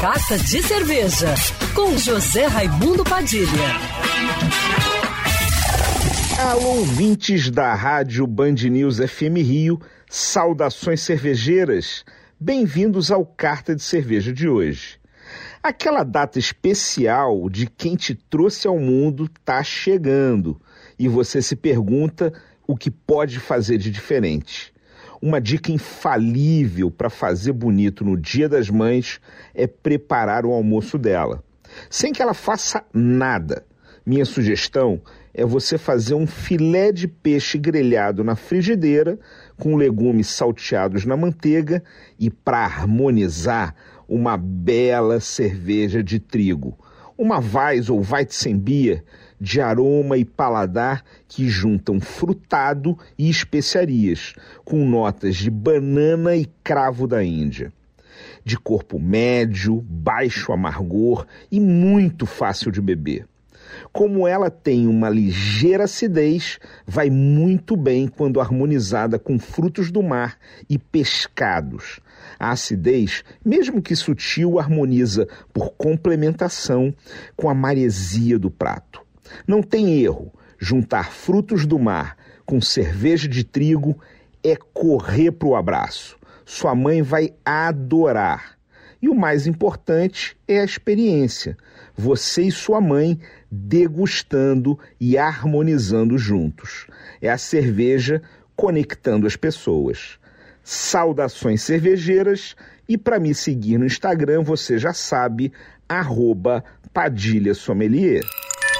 Carta de Cerveja, com José Raimundo Padilha. Alô, ouvintes da Rádio Band News FM Rio, saudações cervejeiras. Bem-vindos ao Carta de Cerveja de hoje. Aquela data especial de quem te trouxe ao mundo tá chegando e você se pergunta o que pode fazer de diferente. Uma dica infalível para fazer bonito no Dia das Mães é preparar o almoço dela, sem que ela faça nada. Minha sugestão é você fazer um filé de peixe grelhado na frigideira com legumes salteados na manteiga e, para harmonizar, uma bela cerveja de trigo. Uma Weiss ou Weizenbier de aroma e paladar que juntam frutado e especiarias, com notas de banana e cravo da Índia. De corpo médio, baixo amargor e muito fácil de beber. Como ela tem uma ligeira acidez, vai muito bem quando harmonizada com frutos do mar e pescados. A acidez, mesmo que sutil, harmoniza por complementação com a maresia do prato. Não tem erro, juntar frutos do mar com cerveja de trigo é correr para o abraço. Sua mãe vai adorar. E o mais importante é a experiência. Você e sua mãe degustando e harmonizando juntos. É a cerveja conectando as pessoas. Saudações cervejeiras e para me seguir no Instagram você já sabe, arroba Padilha Sommelier.